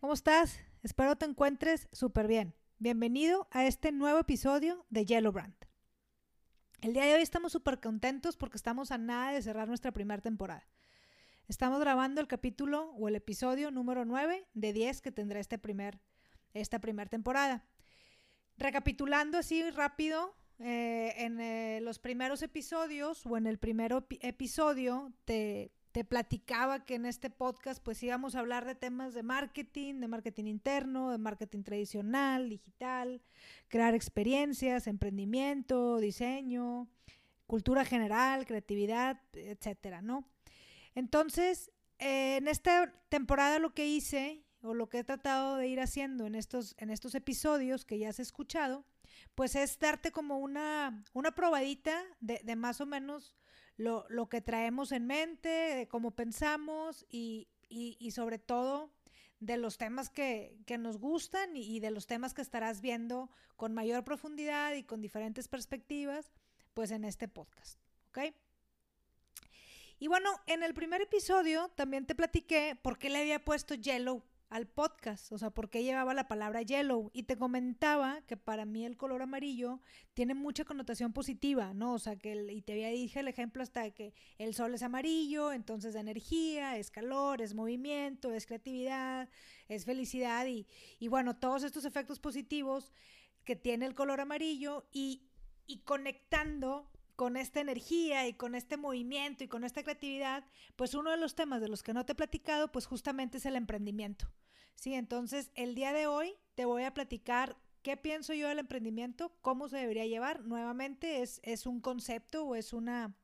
¿cómo estás? Espero te encuentres súper bien. Bienvenido a este nuevo episodio de Yellow Brand. El día de hoy estamos súper contentos porque estamos a nada de cerrar nuestra primera temporada. Estamos grabando el capítulo o el episodio número 9 de 10 que tendrá este primer, esta primera temporada. Recapitulando así rápido, eh, en eh, los primeros episodios o en el primer episodio te te platicaba que en este podcast pues íbamos a hablar de temas de marketing, de marketing interno, de marketing tradicional, digital, crear experiencias, emprendimiento, diseño, cultura general, creatividad, etcétera, ¿no? Entonces, eh, en esta temporada lo que hice o lo que he tratado de ir haciendo en estos, en estos episodios que ya has escuchado, pues es darte como una, una probadita de, de más o menos lo, lo que traemos en mente, de cómo pensamos y, y, sobre todo de los temas que, que nos gustan y, y, de los temas que estarás viendo con mayor profundidad y con diferentes perspectivas, pues en este podcast, ¿ok? Y bueno, en el primer episodio también te platiqué por qué le había puesto Yellow al podcast, o sea, por qué llevaba la palabra yellow. Y te comentaba que para mí el color amarillo tiene mucha connotación positiva, ¿no? O sea, que, el, y te había dije el ejemplo hasta que el sol es amarillo, entonces de energía, es calor, es movimiento, es creatividad, es felicidad y, y bueno, todos estos efectos positivos que tiene el color amarillo y, y conectando con esta energía y con este movimiento y con esta creatividad, pues uno de los temas de los que no te he platicado, pues justamente es el emprendimiento. Sí, entonces el día de hoy te voy a platicar qué pienso yo del emprendimiento, cómo se debería llevar. Nuevamente es, es un concepto o es una,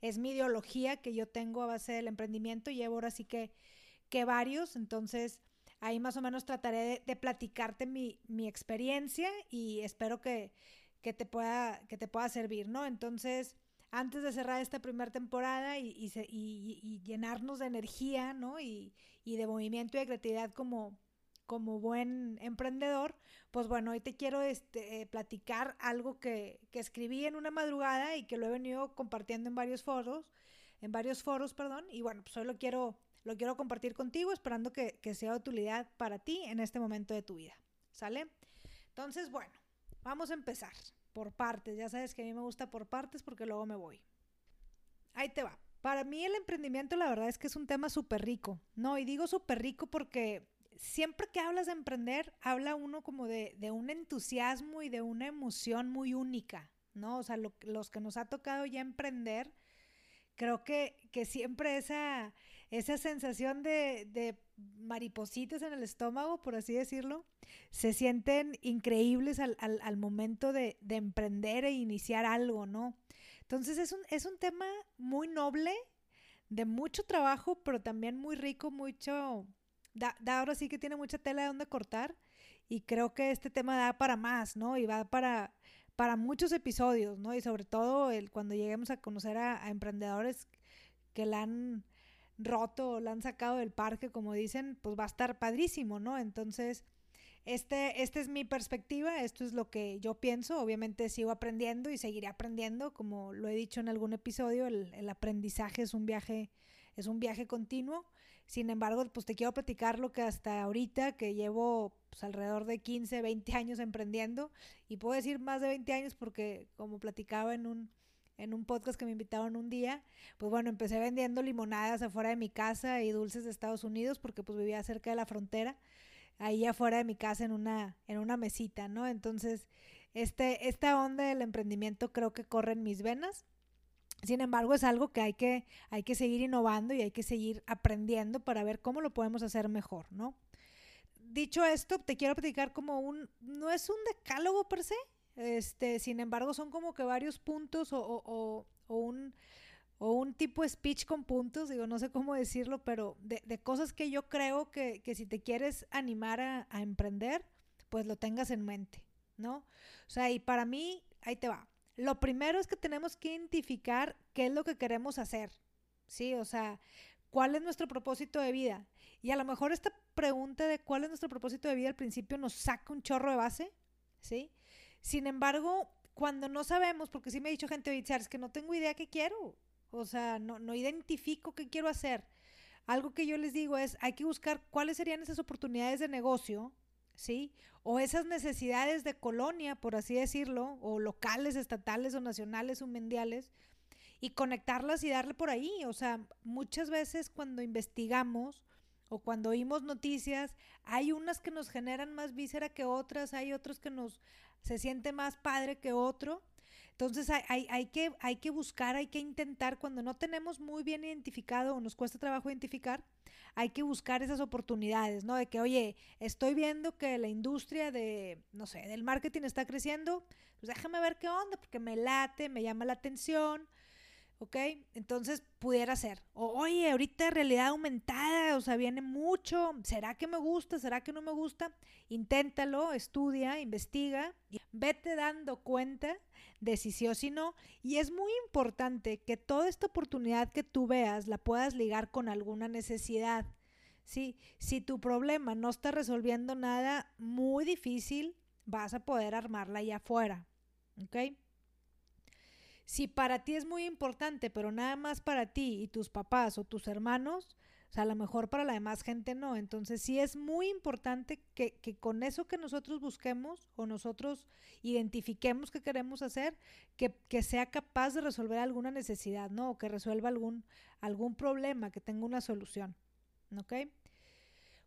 es mi ideología que yo tengo a base del emprendimiento. Llevo ahora sí que, que varios, entonces ahí más o menos trataré de, de platicarte mi, mi experiencia y espero que, que te pueda, que te pueda servir, ¿no? Entonces, antes de cerrar esta primera temporada y, llenarnos de energía, ¿no? Y, de movimiento y de creatividad como, buen emprendedor, pues bueno, hoy te quiero este, eh, platicar algo que, escribí en una madrugada y que lo he venido compartiendo en varios foros, en varios foros, perdón, y bueno, pues hoy lo quiero, compartir contigo, esperando que, que sea de utilidad para ti en este momento de tu vida, ¿sale? Entonces, bueno, Vamos a empezar por partes. Ya sabes que a mí me gusta por partes porque luego me voy. Ahí te va. Para mí el emprendimiento la verdad es que es un tema súper rico. No, y digo súper rico porque siempre que hablas de emprender, habla uno como de, de un entusiasmo y de una emoción muy única, ¿no? O sea, lo, los que nos ha tocado ya emprender, creo que, que siempre esa, esa sensación de, de maripositas en el estómago, por así decirlo, se sienten increíbles al, al, al momento de, de, emprender e iniciar algo, ¿no? Entonces es un, es un tema muy noble, de mucho trabajo, pero también muy rico, mucho... Da, da ahora sí que tiene mucha tela de donde cortar y creo que este tema da para más, ¿no? Y va para, para muchos episodios, ¿no? Y sobre todo el, cuando lleguemos a conocer a, a emprendedores que la han roto o la han sacado del parque, como dicen, pues va a estar padrísimo, ¿no? Entonces, este, esta es mi perspectiva, esto es lo que yo pienso, obviamente sigo aprendiendo y seguiré aprendiendo, como lo he dicho en algún episodio, el, el aprendizaje es un viaje, es un viaje continuo, sin embargo, pues te quiero platicar lo que hasta ahorita, que llevo pues, alrededor de 15, 20 años emprendiendo, y puedo decir más de 20 años porque como platicaba en un en un podcast que me invitaron un día, pues bueno, empecé vendiendo limonadas afuera de mi casa y dulces de Estados Unidos porque pues vivía cerca de la frontera, ahí afuera de mi casa en una, en una mesita, ¿no? Entonces, este, esta onda del emprendimiento creo que corre en mis venas. Sin embargo, es algo que hay que, hay que seguir innovando y hay que seguir aprendiendo para ver cómo lo podemos hacer mejor, ¿no? Dicho esto, te quiero platicar como un, no es un decálogo per se, este, sin embargo, son como que varios puntos o, o, un, o un tipo speech con puntos, digo, no sé cómo decirlo, pero de, de cosas que yo creo que, que, si te quieres animar a, a emprender, pues lo tengas en mente, ¿no? O sea, y para mí, ahí te va. Lo primero es que tenemos que identificar qué es lo que queremos hacer, ¿sí? O sea, ¿cuál es nuestro propósito de vida? Y a lo mejor esta pregunta de cuál es nuestro propósito de vida al principio nos saca un chorro de base, ¿sí? Sin embargo, cuando no sabemos, porque sí me ha dicho gente, oye, es que no tengo idea qué quiero, o sea, no, no identifico qué quiero hacer. algo que yo les digo es, hay que buscar cuáles serían esas oportunidades de negocio, ¿sí? O esas necesidades de colonia, por así decirlo, o locales, estatales o nacionales o mundiales, y conectarlas y darle por ahí. O sea, muchas veces cuando investigamos o cuando oímos noticias, hay unas que nos generan más víscera que otras, hay otros que nos se siente más padre que otro. Entonces hay, hay, que, hay que buscar, hay que intentar, cuando no tenemos muy bien identificado o nos cuesta trabajo identificar, hay que buscar esas oportunidades, ¿no? De que, oye, estoy viendo que la industria de, no sé, del marketing está creciendo, pues déjame ver qué onda, porque me late, me llama la atención, ¿ok? Entonces pudiera ser. Oye, ahorita realidad aumentada, o sea, viene mucho, ¿será que me gusta? ¿Será que no me gusta? Inténtalo, estudia, investiga, y vete dando cuenta de si sí o si no. Y es muy importante que toda esta oportunidad que tú veas la puedas ligar con alguna necesidad. ¿sí? Si tu problema no está resolviendo nada muy difícil, vas a poder armarla allá afuera. ¿Ok? Si para ti es muy importante, pero nada más para ti y tus papás o tus hermanos, o sea, a lo mejor para la demás gente no. Entonces sí es muy importante que, que, con eso que nosotros busquemos o nosotros identifiquemos que queremos hacer, que, que, sea capaz de resolver alguna necesidad, ¿no? O que resuelva algún, algún problema, que tenga una solución. ¿Ok?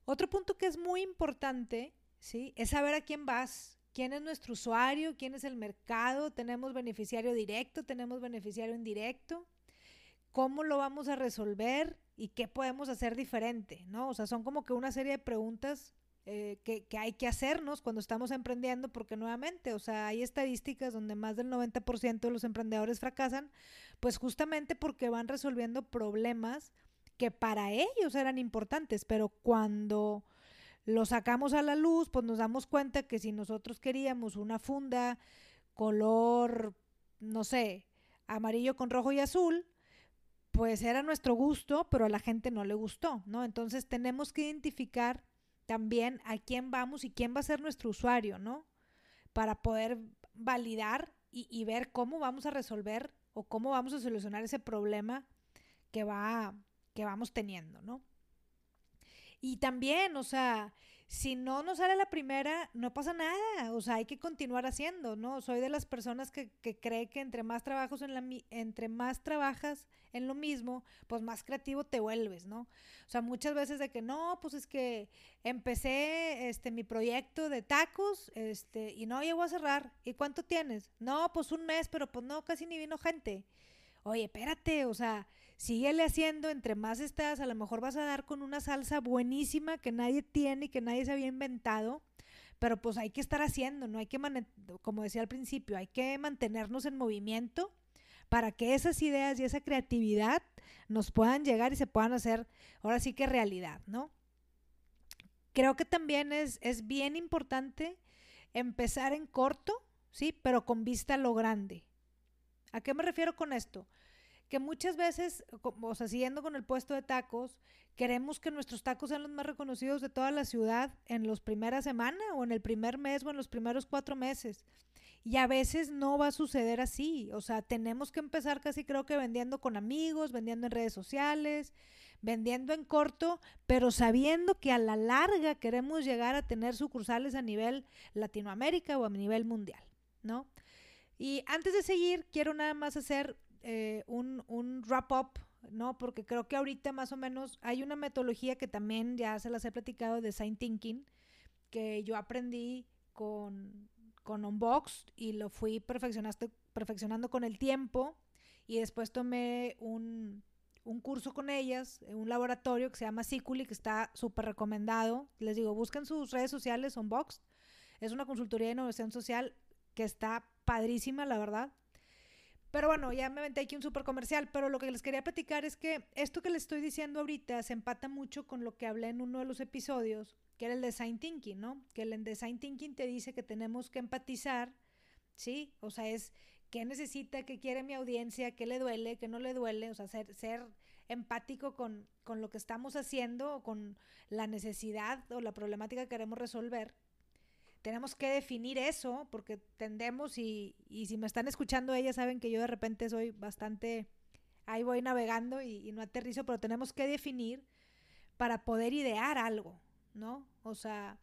Otro punto que es muy importante, ¿sí? Es saber a quién vas, quién es nuestro usuario, quién es el mercado, tenemos beneficiario directo, tenemos beneficiario indirecto, cómo lo vamos a resolver y qué podemos hacer diferente, ¿no? O sea, son como que una serie de preguntas eh, que, que, hay que hacernos cuando estamos emprendiendo, porque nuevamente, o sea, hay estadísticas donde más del 90% de los emprendedores fracasan, pues justamente porque van resolviendo problemas que para ellos eran importantes, pero cuando lo sacamos a la luz, pues nos damos cuenta que si nosotros queríamos una funda color, no sé, amarillo con rojo y azul, pues era nuestro gusto, pero a la gente no le gustó, ¿no? Entonces tenemos que identificar también a quién vamos y quién va a ser nuestro usuario, ¿no? Para poder validar y, y ver cómo vamos a resolver o cómo vamos a solucionar ese problema que, va, que vamos teniendo, ¿no? Y también, o sea, si no nos sale la primera, no pasa nada, o sea, hay que continuar haciendo, ¿no? Soy de las personas que, que cree que entre más trabajos en la, entre más trabajas en lo mismo, pues más creativo te vuelves, ¿no? O sea, muchas veces de que no, pues es que empecé este mi proyecto de tacos, este, y no llegó a cerrar. ¿Y cuánto tienes? No, pues un mes, pero pues no, casi ni vino gente. Oye, espérate, o sea, síguele haciendo, entre más estás, a lo mejor vas a dar con una salsa buenísima que nadie tiene y que nadie se había inventado, pero pues hay que estar haciendo, no hay que, como decía al principio, hay que mantenernos en movimiento para que esas ideas y esa creatividad nos puedan llegar y se puedan hacer ahora sí que realidad, ¿no? Creo que también es, es bien importante empezar en corto, ¿sí? Pero con vista a lo grande. ¿A qué me refiero con esto? Que muchas veces, o sea, siguiendo con el puesto de tacos, queremos que nuestros tacos sean los más reconocidos de toda la ciudad en los primeras semanas o en el primer mes o en los primeros cuatro meses. Y a veces no va a suceder así. O sea, tenemos que empezar casi creo que vendiendo con amigos, vendiendo en redes sociales, vendiendo en corto, pero sabiendo que a la larga queremos llegar a tener sucursales a nivel Latinoamérica o a nivel mundial, ¿no? Y antes de seguir, quiero nada más hacer eh, un, un wrap-up, ¿no? Porque creo que ahorita más o menos hay una metodología que también ya se las he platicado, de Design Thinking, que yo aprendí con, con Unbox y lo fui perfeccionando, con el tiempo y después tomé un, un curso con ellas, un laboratorio que se llama Siculi, que está súper recomendado. Les digo, busquen sus redes sociales, Unbox. Es una consultoría de innovación social que está padrísima, la verdad. Pero bueno, ya me aventé aquí un súper comercial, pero lo que les quería platicar es que esto que les estoy diciendo ahorita se empata mucho con lo que hablé en uno de los episodios, que era el design thinking, ¿no? Que el design thinking te dice que tenemos que empatizar, ¿sí? O sea, es qué necesita, qué quiere mi audiencia, qué le duele, qué no le duele, o sea, ser, ser empático con, con lo que estamos haciendo o con la necesidad o la problemática que queremos resolver tenemos que definir eso, porque tendemos, y, y, si me están escuchando ellas saben que yo de repente soy bastante, ahí voy navegando y, no aterrizo, pero tenemos que definir para poder idear algo, ¿no? O sea,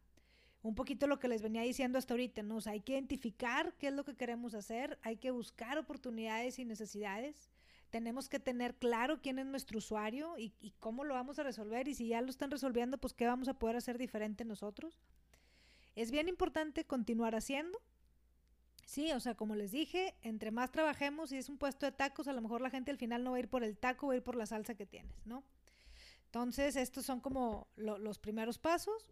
un poquito lo que les venía diciendo hasta ahorita, ¿no? Hay que identificar qué es lo que queremos hacer, hay que buscar oportunidades y necesidades, tenemos que tener claro quién es nuestro usuario y, y, cómo lo vamos a resolver y si ya lo están resolviendo, pues qué vamos a poder hacer diferente nosotros. Es bien importante continuar haciendo. Sí, o sea, como les dije, entre más trabajemos, si es un puesto de tacos, a lo mejor la gente al final no va a ir por el taco, va a ir por la salsa que tienes, ¿no? Entonces, estos son como lo, los primeros pasos.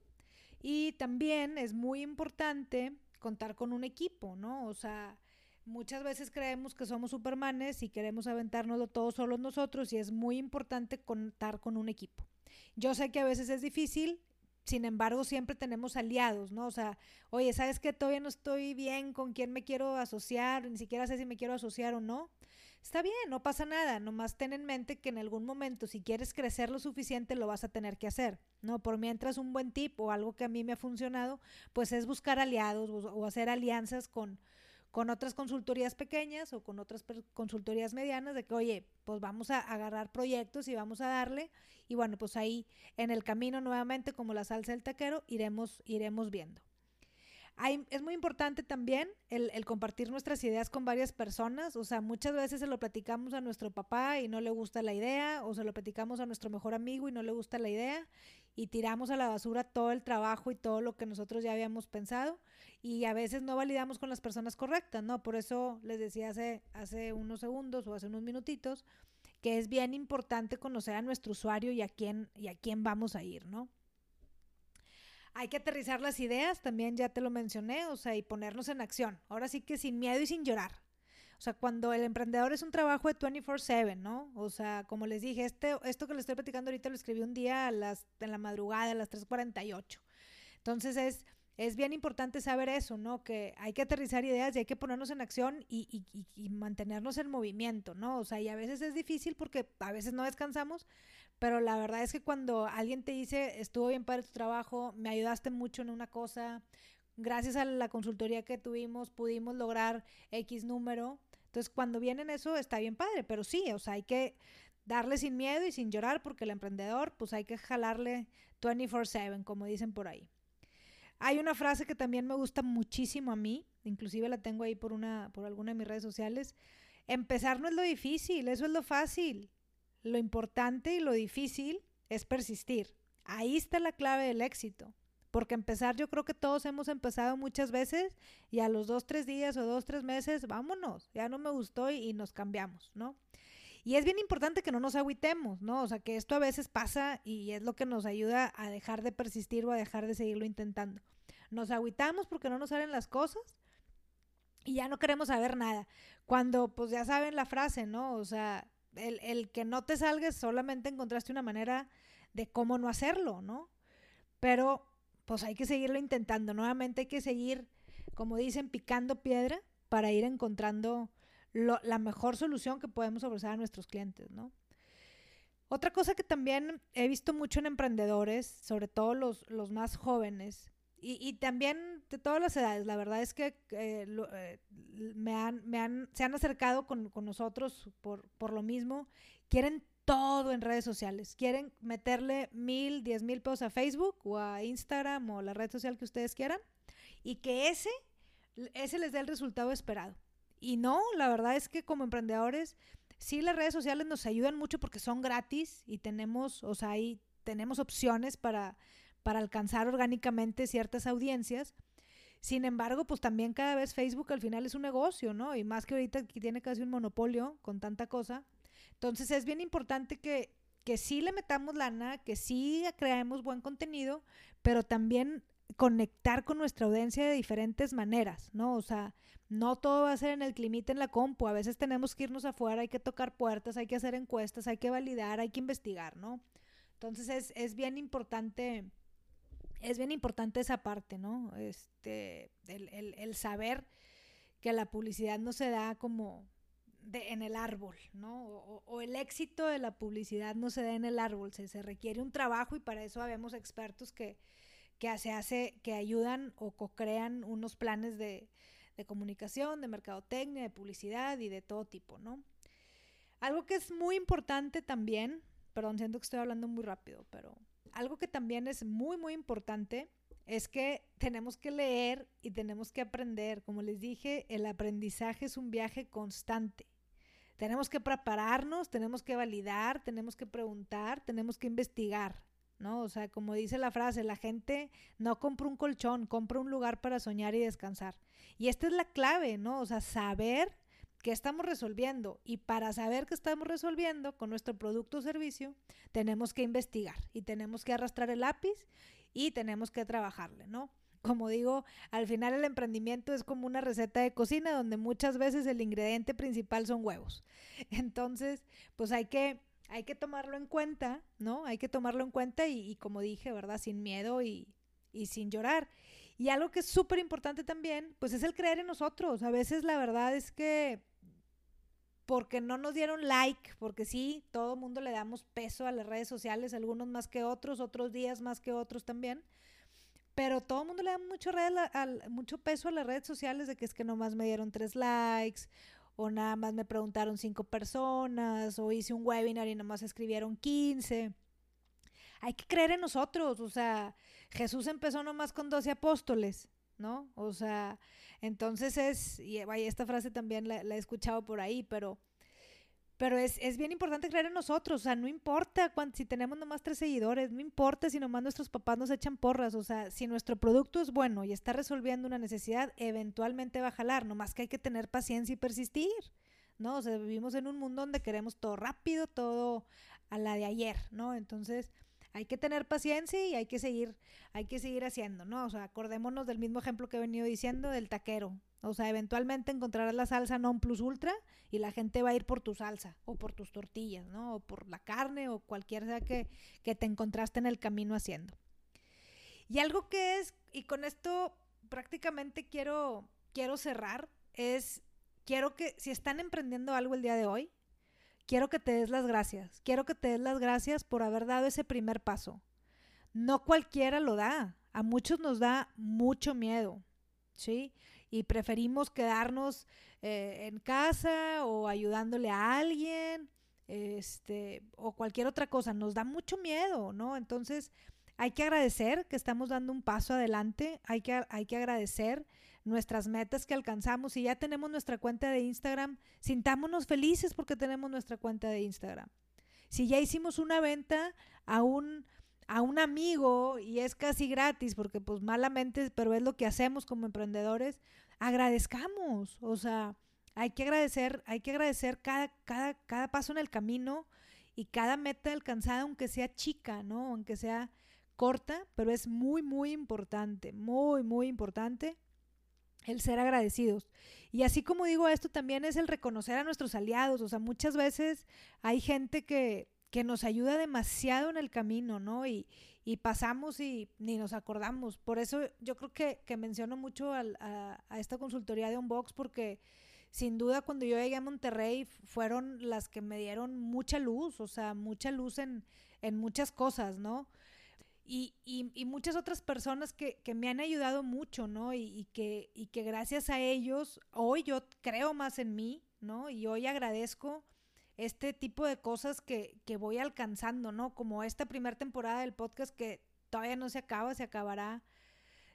Y también es muy importante contar con un equipo, ¿no? O sea, muchas veces creemos que somos supermanes y queremos aventárnoslo todos solos nosotros y es muy importante contar con un equipo. Yo sé que a veces es difícil, sin embargo siempre tenemos aliados, ¿no? O sea, oye, ¿sabes que todavía no estoy bien con quién me quiero asociar? Ni siquiera sé si me quiero asociar o no está bien, no pasa nada, nomás ten en mente que en algún momento si quieres crecer lo suficiente lo vas a tener que hacer, ¿no? Por mientras un buen tip o algo que a mí me ha funcionado, pues es buscar aliados o, hacer alianzas con, con otras consultorías pequeñas o con otras consultorías medianas de que, oye, pues vamos a agarrar proyectos y vamos a darle y bueno, pues ahí en el camino nuevamente como la salsa del taquero iremos, iremos viendo es muy importante también el, el, compartir nuestras ideas con varias personas. O sea, muchas veces se lo platicamos a nuestro papá y no le gusta la idea, o se lo platicamos a nuestro mejor amigo y no le gusta la idea, y tiramos a la basura todo el trabajo y todo lo que nosotros ya habíamos pensado. Y a veces no validamos con las personas correctas, ¿no? Por eso les decía hace, hace unos segundos o hace unos minutitos que es bien importante conocer a nuestro usuario y a quién, y a quién vamos a ir, ¿no? Hay que aterrizar las ideas, también ya te lo mencioné, o sea, y ponernos en acción. Ahora sí que sin miedo y sin llorar. O sea, cuando el emprendedor es un trabajo de 24/7, ¿no? O sea, como les dije, este, esto que les estoy platicando ahorita lo escribí un día a las, en la madrugada, a las 3.48. Entonces es, es bien importante saber eso, ¿no? Que hay que aterrizar ideas y hay que ponernos en acción y, y, y, mantenernos en movimiento, ¿no? O sea, y a veces es difícil porque a veces no descansamos, pero la verdad es que cuando alguien te dice, estuvo bien para tu trabajo, me ayudaste mucho en una cosa, gracias a la consultoría que tuvimos pudimos lograr X número. Entonces, cuando vienen eso, está bien padre, pero sí, o sea, hay que darle sin miedo y sin llorar porque el emprendedor, pues hay que jalarle 24/7, como dicen por ahí. Hay una frase que también me gusta muchísimo a mí, inclusive la tengo ahí por una por alguna de mis redes sociales. Empezar no es lo difícil, eso es lo fácil. Lo importante y lo difícil es persistir. Ahí está la clave del éxito. Porque empezar, yo creo que todos hemos empezado muchas veces y a los dos, tres días o dos, tres meses, vámonos, ya no me gustó y, nos cambiamos, ¿no? Y es bien importante que no nos agüitemos, ¿no? O sea, que esto a veces pasa y es lo que nos ayuda a dejar de persistir o a dejar de seguirlo intentando. Nos agüitamos porque no nos salen las cosas y ya no queremos saber nada. Cuando, pues ya saben la frase, ¿no? O sea, el, el que no te salgas solamente encontraste una manera de cómo no hacerlo, ¿no? Pero pues hay que seguirlo intentando, nuevamente hay que seguir, como dicen, picando piedra para ir encontrando la mejor solución que podemos ofrecer a nuestros clientes, ¿no? Otra cosa que también he visto mucho en emprendedores, sobre todo los, los más jóvenes, y, y, también de todas las edades. La verdad es que eh, eh, se han acercado con, con nosotros por, por, lo mismo. Quieren todo en redes sociales. Quieren meterle mil, diez mil pesos a Facebook o a Instagram o la red social que ustedes quieran. Y que ese, ese les dé el resultado esperado. Y no, la verdad es que como emprendedores, sí las redes sociales nos ayudan mucho porque son gratis y tenemos, o sea, ahí tenemos opciones para para alcanzar orgánicamente ciertas audiencias. Sin embargo, pues también cada vez Facebook al final es un negocio, ¿no? Y más que ahorita que tiene casi un monopolio con tanta cosa. Entonces es bien importante que, que sí le metamos lana, que sí creemos buen contenido, pero también conectar con nuestra audiencia de diferentes maneras, ¿no? O sea, no todo va a ser en el climite en la compu, a veces tenemos que irnos afuera, hay que tocar puertas, hay que hacer encuestas, hay que validar, hay que investigar, ¿no? Entonces es, es bien importante es bien importante esa parte, ¿no? Este, el, el, el saber que la publicidad no se da como en el árbol, ¿no? O, o, el éxito de la publicidad no se da en el árbol, se, se requiere un trabajo y para eso habemos expertos que, que se hace, que ayudan o co-crean unos planes de, de comunicación, de mercadotecnia, de publicidad y de todo tipo, ¿no? Algo que es muy importante también, perdón, siento que estoy hablando muy rápido, pero algo que también es muy, muy importante es que tenemos que leer y tenemos que aprender. Como les dije, el aprendizaje es un viaje constante. Tenemos que prepararnos, tenemos que validar, tenemos que preguntar, tenemos que investigar, ¿no? O sea, como dice la frase, la gente no compra un colchón, compra un lugar para soñar y descansar. Y esta es la clave, ¿no? O sea, saber qué estamos resolviendo. Y para saber qué estamos resolviendo con nuestro producto o servicio, tenemos que investigar y tenemos que arrastrar el lápiz y tenemos que trabajarle, ¿no? Como digo, al final el emprendimiento es como una receta de cocina donde muchas veces el ingrediente principal son huevos. Entonces, pues hay que, hay que tomarlo en cuenta, ¿no? Hay que tomarlo en cuenta y, como dije, ¿verdad? Sin miedo y, y sin llorar. Y algo que es súper importante también, pues es el creer en nosotros. A veces la verdad es que porque no nos dieron like, porque sí, todo el mundo le damos peso a las redes sociales, algunos más que otros, otros días más que otros también. Pero todo el mundo le da mucho, peso a las redes sociales de que es que nomás me dieron tres likes, o nada más me preguntaron cinco personas, o hice un webinar y nomás escribieron 15. Hay que creer en nosotros, o sea, Jesús empezó nomás con 12 apóstoles, ¿no? O sea, entonces es, y esta frase también la, he escuchado por ahí, pero, pero es, es, bien importante creer en nosotros, o sea, no importa si tenemos nomás tres seguidores, no importa si nomás nuestros papás nos echan porras, o sea, si nuestro producto es bueno y está resolviendo una necesidad, eventualmente va a jalar, nomás que hay que tener paciencia y persistir, ¿no? O sea, vivimos en un mundo donde queremos todo rápido, todo a la de ayer, ¿no? Entonces, hay que tener paciencia y hay que seguir, hay que seguir haciendo, ¿no? O sea, acordémonos del mismo ejemplo que he venido diciendo del taquero. O sea, eventualmente encontrarás la salsa non plus ultra y la gente va a ir por tu salsa o por tus tortillas, ¿no? O por la carne o cualquier sea que, que te encontraste en el camino haciendo. Y algo que es, y con esto prácticamente quiero, quiero cerrar, es, quiero que si están emprendiendo algo el día de hoy, quiero que te des las gracias. Quiero que te des las gracias por haber dado ese primer paso. No cualquiera lo da. A muchos nos da mucho miedo, Y preferimos quedarnos eh, en casa o ayudándole a alguien, este, o cualquier otra cosa. Nos da mucho miedo, ¿no? Entonces, hay que agradecer que estamos dando un paso adelante. Hay que, hay que agradecer nuestras metas que alcanzamos. Si ya tenemos nuestra cuenta de Instagram, sintámonos felices porque tenemos nuestra cuenta de Instagram. Si ya hicimos una venta a un, a un amigo y es casi gratis, porque pues malamente, pero es lo que hacemos como emprendedores, agradezcamos. O sea, hay que agradecer, hay que agradecer cada, cada, cada paso en el camino y cada meta alcanzada, aunque sea chica, ¿no? Aunque sea corta, pero es muy, muy importante, muy, muy importante el ser agradecidos. Y así como digo esto, también es el reconocer a nuestros aliados. O sea, muchas veces hay gente que, que nos ayuda demasiado en el camino, ¿no? Y, y, pasamos y ni nos acordamos. Por eso yo creo que, que menciono mucho a, a, esta consultoría de Unbox porque sin duda cuando yo llegué a Monterrey fueron las que me dieron mucha luz, o sea, mucha luz en, en muchas cosas, ¿no? y, y, y, muchas otras personas que, que, me han ayudado mucho, ¿no? Y, que, y que gracias a ellos hoy yo creo más en mí, ¿no? Y hoy agradezco este tipo de cosas que, que voy alcanzando, ¿no? Como esta primera temporada del podcast que todavía no se acaba, se acabará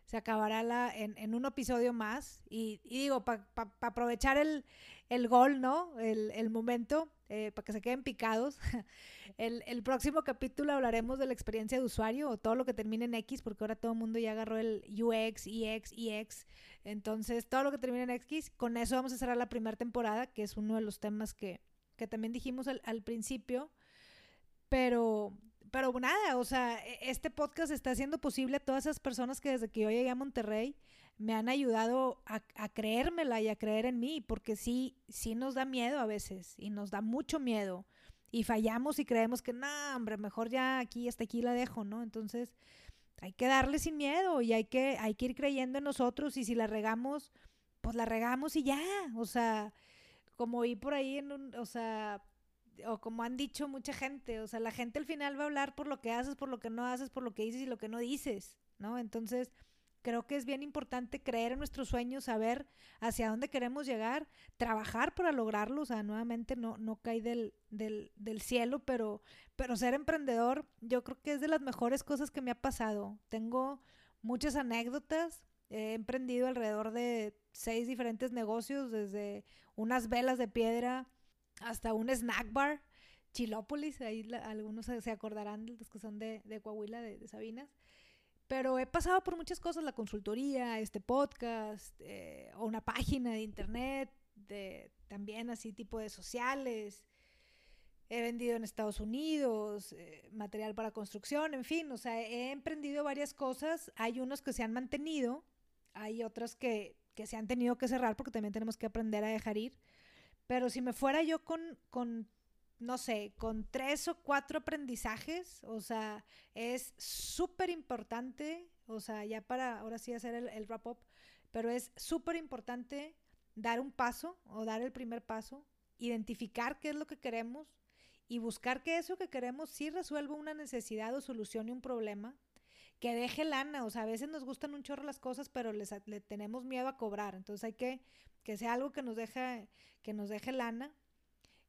se acabará la, en, en, un episodio más. Y, y digo, para pa, pa aprovechar el, el, gol, ¿no? El, el momento, eh, para que se queden picados. el, el, próximo capítulo hablaremos de la experiencia de usuario o todo lo que termine en X, porque ahora todo el mundo ya agarró el UX, EX, EX. Entonces, todo lo que termine en X, con eso vamos a cerrar la primera temporada, que es uno de los temas que, que también dijimos al, principio. Pero, pero nada, o sea, e, este podcast está haciendo posible a todas esas personas que desde que yo llegué a Monterrey me han ayudado a, creérmela y a creer en mí, porque sí, sí nos da miedo a veces y nos da mucho miedo y fallamos y creemos que no, hombre, mejor ya aquí, hasta aquí la dejo, ¿no? Entonces hay que darle sin miedo y hay que, hay que ir creyendo en nosotros y si la regamos, pues la regamos y ya, o sea, como vi por ahí en un, o sea, o como han dicho mucha gente, o sea, la gente al final va a hablar por lo que haces, por lo que no haces, por lo que dices y lo que no dices, ¿no? Entonces, Creo que es bien importante creer en nuestros sueños, saber hacia dónde queremos llegar, trabajar para lograrlo. O sea, nuevamente no, no cae del, del, del cielo, pero, pero ser emprendedor yo creo que es de las mejores cosas que me ha pasado. Tengo muchas anécdotas. He emprendido alrededor de seis diferentes negocios, desde unas velas de piedra hasta un snack bar, Chilópolis, ahí algunos se acordarán de los que son de, de Coahuila, de, de Sabinas. Pero he pasado por muchas cosas, la consultoría, este podcast, eh, o una página de internet, de, también así tipo de sociales. He vendido en Estados Unidos, eh, material para construcción, en fin, o sea, he emprendido varias cosas. Hay unos que se han mantenido, hay otras que, que se han tenido que cerrar porque también tenemos que aprender a dejar ir. Pero si me fuera yo con, con no sé, con tres o cuatro aprendizajes, o sea, es súper importante, o sea, ya para ahora sí hacer el, wrap-up, pero es súper importante dar un paso o dar el primer paso, identificar qué es lo que queremos y buscar que eso que queremos sí resuelva una necesidad o solucione un problema, que deje lana, o sea, a veces nos gustan un chorro las cosas, pero les, le tenemos miedo a cobrar, entonces hay que que sea algo que nos deje, que nos deje lana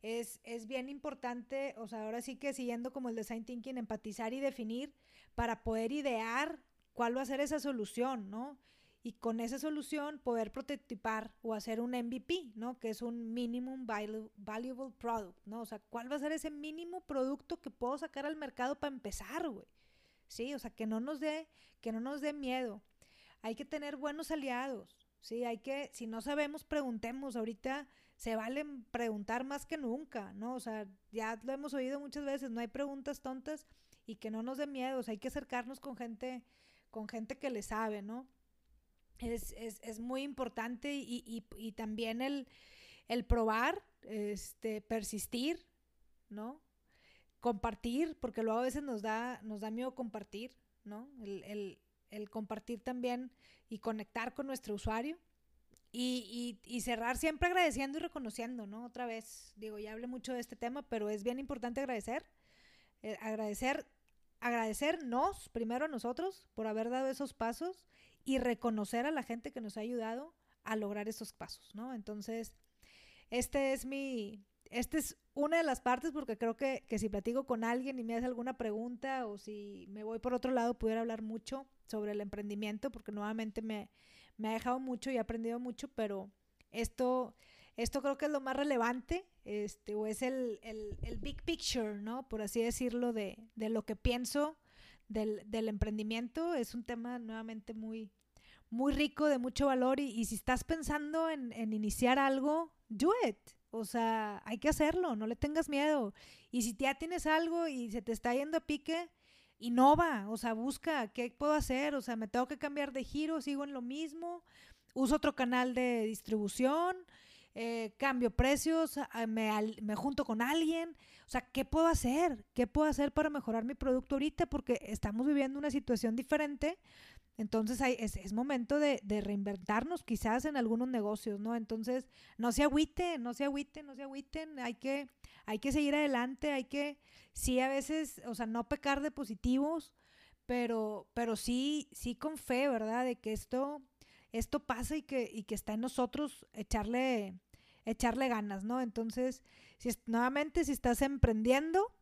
es, es bien importante, o sea, ahora sí que siguiendo como el design thinking, empatizar y definir para poder idear cuál va a ser esa solución, ¿no? Y con esa solución poder prototipar o hacer un MVP, ¿no? Que es un minimum valuable product, ¿no? O sea, ¿cuál va a ser ese mínimo producto que puedo sacar al mercado para empezar, güey? Sí, o sea, que no nos dé, que no nos dé miedo. Hay que tener buenos aliados, sí, hay que, si no sabemos, preguntemos. Ahorita se valen preguntar más que nunca, ¿no? O sea, ya lo hemos oído muchas veces, no hay preguntas tontas y que no nos dé miedo, o sea, hay que acercarnos con gente, con gente que le sabe, ¿no? Es, es, es muy importante y, y, también el, el, probar, este, persistir, ¿no? Compartir, porque luego a veces nos da, nos da miedo compartir, ¿no? El, el, el compartir también y conectar con nuestro usuario. Y, y, y, cerrar siempre agradeciendo y reconociendo, ¿no? Otra vez, digo, ya hablé mucho de este tema, pero es bien importante agradecer. Eh, agradecer, agradecernos primero a nosotros por haber dado esos pasos y reconocer a la gente que nos ha ayudado a lograr esos pasos, ¿no? Entonces, este es mi, esta es una de las partes porque creo que, que si platico con alguien y me hace alguna pregunta o si me voy por otro lado, pudiera hablar mucho sobre el emprendimiento porque nuevamente me me ha dejado mucho y he aprendido mucho, pero esto, esto creo que es lo más relevante, este, o es el, el, big picture, ¿no? Por así decirlo, de, de lo que pienso del, del, emprendimiento. Es un tema nuevamente muy, muy rico, de mucho valor, y, y si estás pensando en, en iniciar algo, do it. O sea, hay que hacerlo, no le tengas miedo. Y si ya tienes algo y se te está yendo a pique, innova, o sea, busca qué puedo hacer, o sea, me tengo que cambiar de giro, sigo en lo mismo, uso otro canal de distribución, eh, cambio precios, me, me, junto con alguien, o sea, ¿qué puedo hacer? ¿Qué puedo hacer para mejorar mi producto ahorita? Porque estamos viviendo una situación diferente, entonces hay, es, es, momento de, de, reinventarnos quizás en algunos negocios, ¿no? Entonces, no se agüiten, no se agüiten, no se agüiten, hay que, hay que seguir adelante, hay que sí a veces, o sea, no pecar de positivos, pero, pero sí, sí con fe, ¿verdad? De que esto, esto pasa y que, y que está en nosotros echarle, echarle ganas, ¿no? Entonces, si nuevamente, si estás emprendiendo,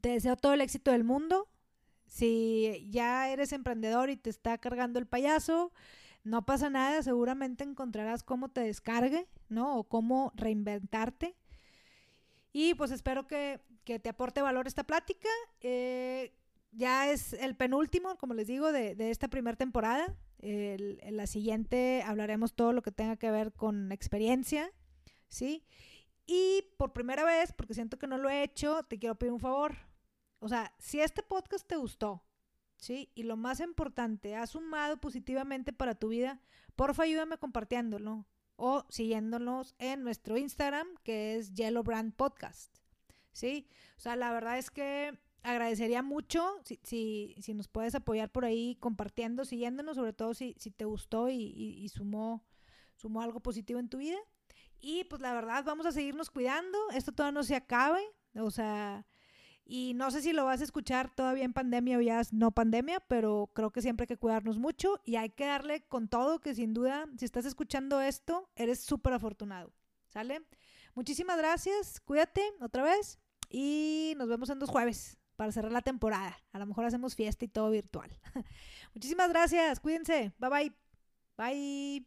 te deseo todo el éxito del mundo. Si ya eres emprendedor y te está cargando el payaso, no pasa nada, seguramente encontrarás cómo te descargue, ¿no? O cómo reinventarte. Y pues espero que, que te aporte valor esta plática. Eh, ya es el penúltimo, como les digo, de, de esta primera temporada. En la siguiente hablaremos todo lo que tenga que ver con experiencia, ¿sí? Y por primera vez, porque siento que no lo he hecho, te quiero pedir un favor. O sea, si este podcast te gustó, ¿sí? Y lo más importante, ha sumado positivamente para tu vida, porfa ayúdame compartiéndolo o siguiéndonos en nuestro Instagram, que es Yellow Brand Podcast. ¿Sí? O sea, la verdad es que agradecería mucho si, si, si nos puedes apoyar por ahí compartiendo, siguiéndonos, sobre todo si, si te gustó y, y, y, sumó, sumó algo positivo en tu vida. Y pues la verdad, vamos a seguirnos cuidando. Esto todavía no se acabe. O sea, Y no sé si lo vas a escuchar todavía en pandemia o ya no pandemia, pero creo que siempre hay que cuidarnos mucho y hay que darle con todo, que sin duda, si estás escuchando esto, eres súper afortunado. ¿Sale? Muchísimas gracias, cuídate otra vez y nos vemos en dos jueves para cerrar la temporada. A lo mejor hacemos fiesta y todo virtual. Muchísimas gracias, cuídense. Bye bye. Bye.